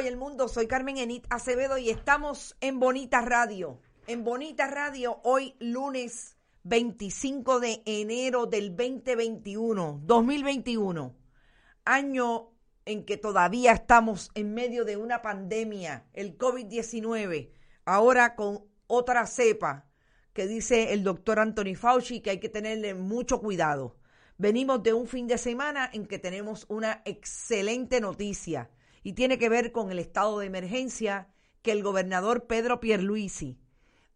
y el mundo. Soy Carmen Enit Acevedo y estamos en Bonita Radio. En Bonita Radio, hoy lunes 25 de enero del 2021, 2021, año en que todavía estamos en medio de una pandemia, el COVID-19, ahora con otra cepa que dice el doctor Anthony Fauci que hay que tenerle mucho cuidado. Venimos de un fin de semana en que tenemos una excelente noticia y tiene que ver con el estado de emergencia que el gobernador Pedro Pierluisi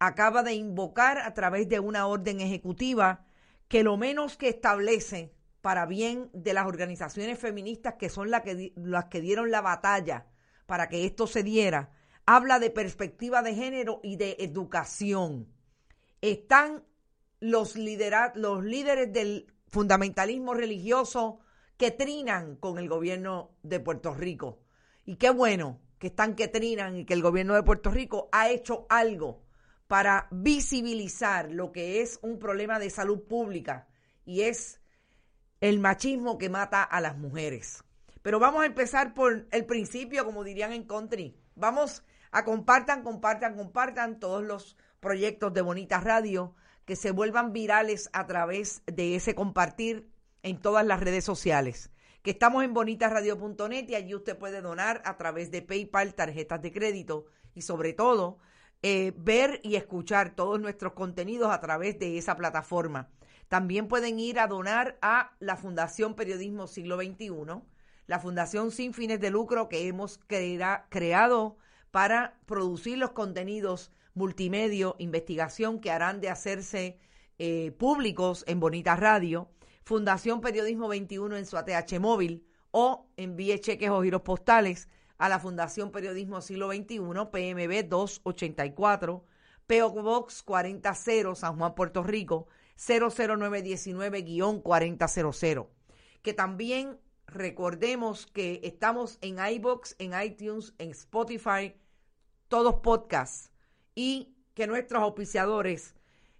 acaba de invocar a través de una orden ejecutiva que lo menos que establece para bien de las organizaciones feministas que son las que, las que dieron la batalla para que esto se diera, habla de perspectiva de género y de educación. Están los, los líderes del fundamentalismo religioso que trinan con el gobierno de Puerto Rico. Y qué bueno que están que trinan y que el gobierno de Puerto Rico ha hecho algo para visibilizar lo que es un problema de salud pública y es el machismo que mata a las mujeres. Pero vamos a empezar por el principio, como dirían en country. Vamos a compartan, compartan, compartan todos los proyectos de Bonita Radio que se vuelvan virales a través de ese compartir en todas las redes sociales que estamos en bonitasradio.net y allí usted puede donar a través de PayPal, tarjetas de crédito y sobre todo eh, ver y escuchar todos nuestros contenidos a través de esa plataforma. También pueden ir a donar a la Fundación Periodismo Siglo XXI, la fundación sin fines de lucro que hemos creado para producir los contenidos multimedia, investigación que harán de hacerse eh, públicos en Bonita Radio Fundación Periodismo 21 en su ATH móvil o envíe cheques o giros postales a la Fundación Periodismo Siglo XXI, PMB 284, PO Box 40 San Juan, Puerto Rico, 00919-4000. Que también recordemos que estamos en iBox, en iTunes, en Spotify, todos podcasts, y que nuestros auspiciadores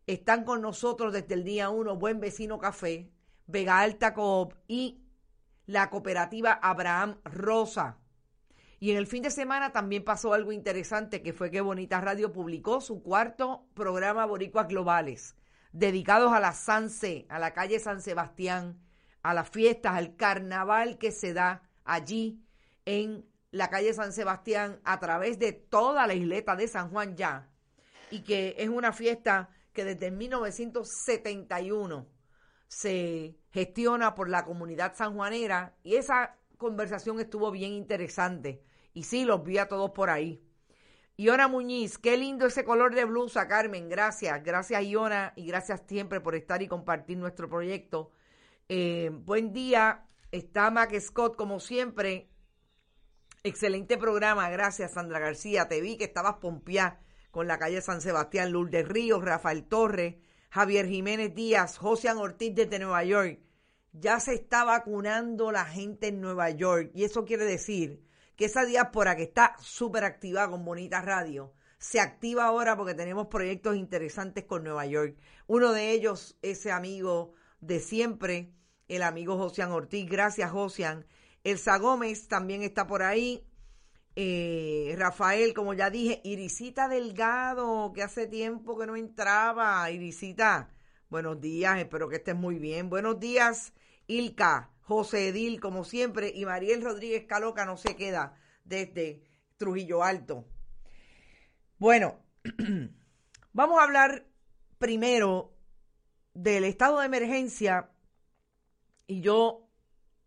están con nosotros desde el día 1, Buen Vecino Café, Vega Alta Coop y la cooperativa Abraham Rosa. Y en el fin de semana también pasó algo interesante, que fue que Bonita Radio publicó su cuarto programa Boricuas Globales, dedicados a la Sanse, a la calle San Sebastián, a las fiestas, al carnaval que se da allí en la calle San Sebastián a través de toda la isleta de San Juan ya, y que es una fiesta que desde 1971 se gestiona por la comunidad sanjuanera y esa conversación estuvo bien interesante. Y sí, los vi a todos por ahí. Iona Muñiz, qué lindo ese color de blusa, Carmen. Gracias, gracias Iona y gracias siempre por estar y compartir nuestro proyecto. Eh, buen día, está Mac Scott como siempre. Excelente programa, gracias Sandra García. Te vi que estabas pompeada con la calle San Sebastián, Lourdes Ríos, Rafael Torres, Javier Jiménez Díaz, José Ortiz desde Nueva York. Ya se está vacunando la gente en Nueva York y eso quiere decir que esa diáspora que está súper activada con Bonita Radio se activa ahora porque tenemos proyectos interesantes con Nueva York. Uno de ellos, ese amigo de siempre, el amigo Josian Ortiz. Gracias, Josian. Elsa Gómez también está por ahí. Eh, Rafael, como ya dije, Irisita Delgado, que hace tiempo que no entraba. Irisita, buenos días, espero que estés muy bien. Buenos días, Ilka, José Edil, como siempre, y Mariel Rodríguez Caloca no se queda desde Trujillo Alto. Bueno, vamos a hablar primero del estado de emergencia y yo,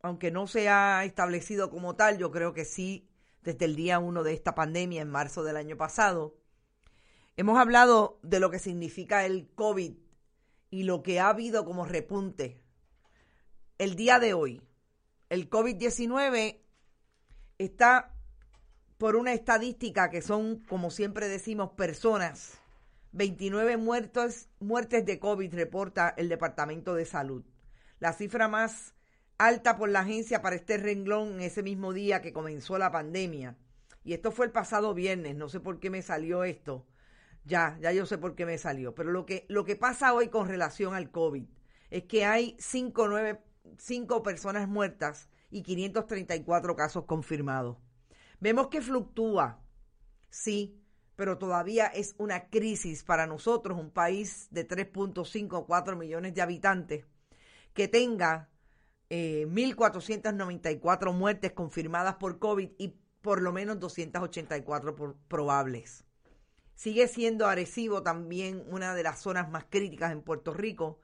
aunque no se ha establecido como tal, yo creo que sí desde el día uno de esta pandemia en marzo del año pasado. Hemos hablado de lo que significa el COVID y lo que ha habido como repunte. El día de hoy, el COVID-19 está por una estadística que son, como siempre decimos, personas. 29 muertos, muertes de COVID reporta el Departamento de Salud. La cifra más alta por la agencia para este renglón en ese mismo día que comenzó la pandemia. Y esto fue el pasado viernes, no sé por qué me salió esto. Ya, ya yo sé por qué me salió. Pero lo que, lo que pasa hoy con relación al COVID es que hay 5 cinco personas muertas y 534 casos confirmados. Vemos que fluctúa, sí, pero todavía es una crisis para nosotros, un país de 3.5 o 4 millones de habitantes, que tenga 1.494 eh, muertes confirmadas por COVID y por lo menos 284 probables. Sigue siendo Arecibo también una de las zonas más críticas en Puerto Rico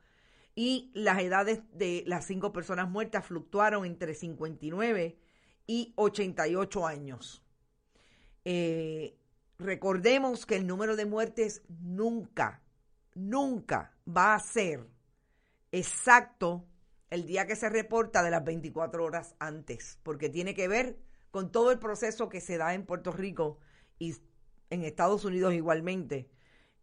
y las edades de las cinco personas muertas fluctuaron entre 59 y 88 años. Eh, recordemos que el número de muertes nunca, nunca va a ser exacto el día que se reporta de las 24 horas antes, porque tiene que ver con todo el proceso que se da en Puerto Rico y en Estados Unidos igualmente,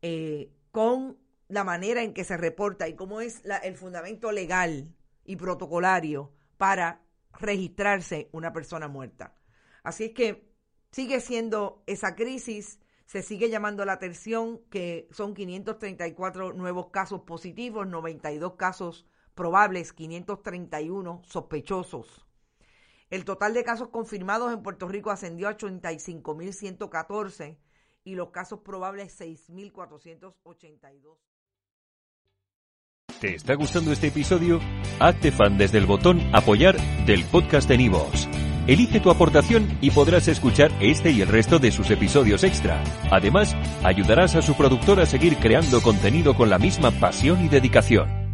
eh, con la manera en que se reporta y cómo es el fundamento legal y protocolario para registrarse una persona muerta. Así es que sigue siendo esa crisis, se sigue llamando la atención que son 534 nuevos casos positivos, 92 casos probables, 531 sospechosos. El total de casos confirmados en Puerto Rico ascendió a 85.114 y los casos probables 6.482. ¿Te está gustando este episodio? Hazte fan desde el botón apoyar del podcast de Nivos. Elige tu aportación y podrás escuchar este y el resto de sus episodios extra. Además, ayudarás a su productor a seguir creando contenido con la misma pasión y dedicación.